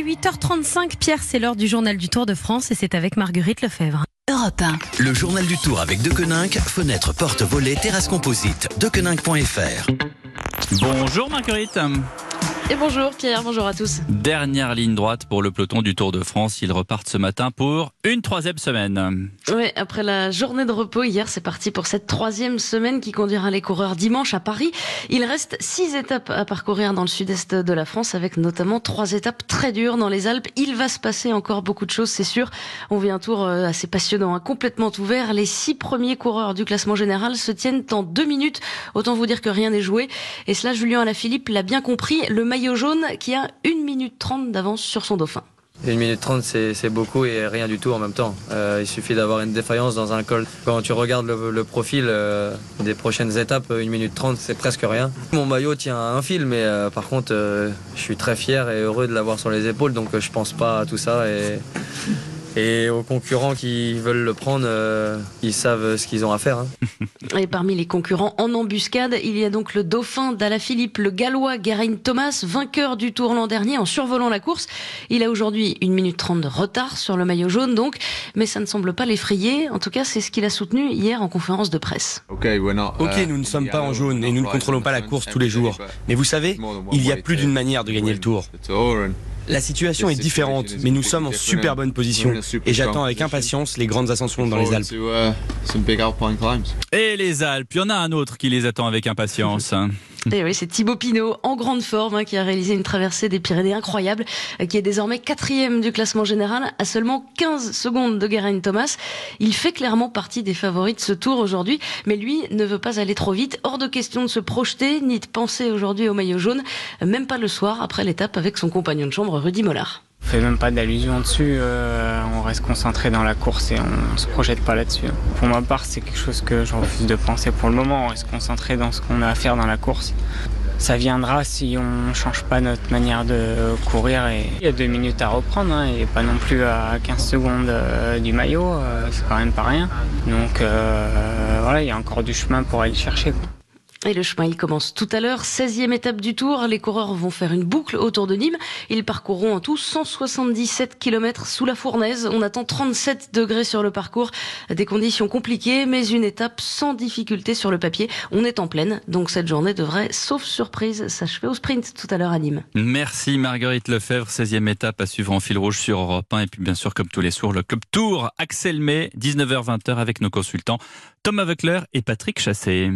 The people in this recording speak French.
est 8h35. Pierre, c'est l'heure du journal du Tour de France et c'est avec Marguerite Lefebvre. Europe 1. Le journal du Tour avec Dequeninck, fenêtre, porte, volet, terrasse composite. Dequeninck.fr. Bonjour Marguerite. Et bonjour Pierre, bonjour à tous. Dernière ligne droite pour le peloton du Tour de France. Ils repartent ce matin pour une troisième semaine. Oui, après la journée de repos hier, c'est parti pour cette troisième semaine qui conduira les coureurs dimanche à Paris. Il reste six étapes à parcourir dans le sud-est de la France, avec notamment trois étapes très dures dans les Alpes. Il va se passer encore beaucoup de choses, c'est sûr. On vit un tour euh, assez passionnant, hein, complètement ouvert. Les six premiers coureurs du classement général se tiennent en deux minutes. Autant vous dire que rien n'est joué. Et cela, Julien Alaphilippe l'a bien compris. Le maillot jaune qui a 1 minute 30 d'avance sur son dauphin. 1 minute 30, c'est beaucoup et rien du tout en même temps. Euh, il suffit d'avoir une défaillance dans un col. Quand tu regardes le, profil euh, des prochaines étapes, 1 minute 30, c'est presque rien. Mon maillot tient un fil, mais euh, par contre, je suis très fier et heureux de l'avoir sur les épaules, donc je pense pas à tout ça. Et et aux concurrents qui veulent le prendre, euh, ils savent ce qu'ils ont à faire. Hein. Et parmi les concurrents en embuscade, il y a donc le dauphin Philippe, le gallois Geraint Thomas, vainqueur du tour l'an dernier en survolant la course. Il a aujourd'hui une minute trente de retard sur le maillot jaune donc, mais ça ne semble pas l'effrayer. En tout cas, c'est ce qu'il a soutenu hier en conférence de presse. Ok, nous ne sommes pas en jaune et nous ne contrôlons pas la course tous les jours. Mais vous savez, il y a plus d'une manière de gagner le tour. La situation est différente, mais nous sommes en super bonne position et j'attends avec impatience les grandes ascensions dans les Alpes. Et les Alpes, il y en a un autre qui les attend avec impatience. Et eh c'est Thibaut Pinot, en grande forme, hein, qui a réalisé une traversée des Pyrénées incroyable, euh, qui est désormais quatrième du classement général, à seulement 15 secondes de Geraint Thomas. Il fait clairement partie des favoris de ce tour aujourd'hui, mais lui ne veut pas aller trop vite. Hors de question de se projeter, ni de penser aujourd'hui au maillot jaune, même pas le soir, après l'étape avec son compagnon de chambre, Rudy Mollard. Fait même pas d'allusion dessus, euh, on reste concentré dans la course et on se projette pas là-dessus. Pour ma part, c'est quelque chose que je refuse de penser pour le moment, on reste concentré dans ce qu'on a à faire dans la course. Ça viendra si on change pas notre manière de courir et il y a deux minutes à reprendre hein, et pas non plus à 15 secondes euh, du maillot, euh, c'est quand même pas rien. Donc voilà, il y a encore du chemin pour aller le chercher. Et le chemin, il commence tout à l'heure. 16e étape du tour. Les coureurs vont faire une boucle autour de Nîmes. Ils parcourront en tout 177 km sous la fournaise. On attend 37 degrés sur le parcours. Des conditions compliquées, mais une étape sans difficulté sur le papier. On est en pleine. Donc cette journée devrait, sauf surprise, s'achever au sprint tout à l'heure à Nîmes. Merci Marguerite Lefebvre. 16e étape à suivre en fil rouge sur Europe 1. Et puis bien sûr, comme tous les soirs, le Club Tour. Axel May, 19h-20h avec nos consultants Thomas Weckler et Patrick Chassé.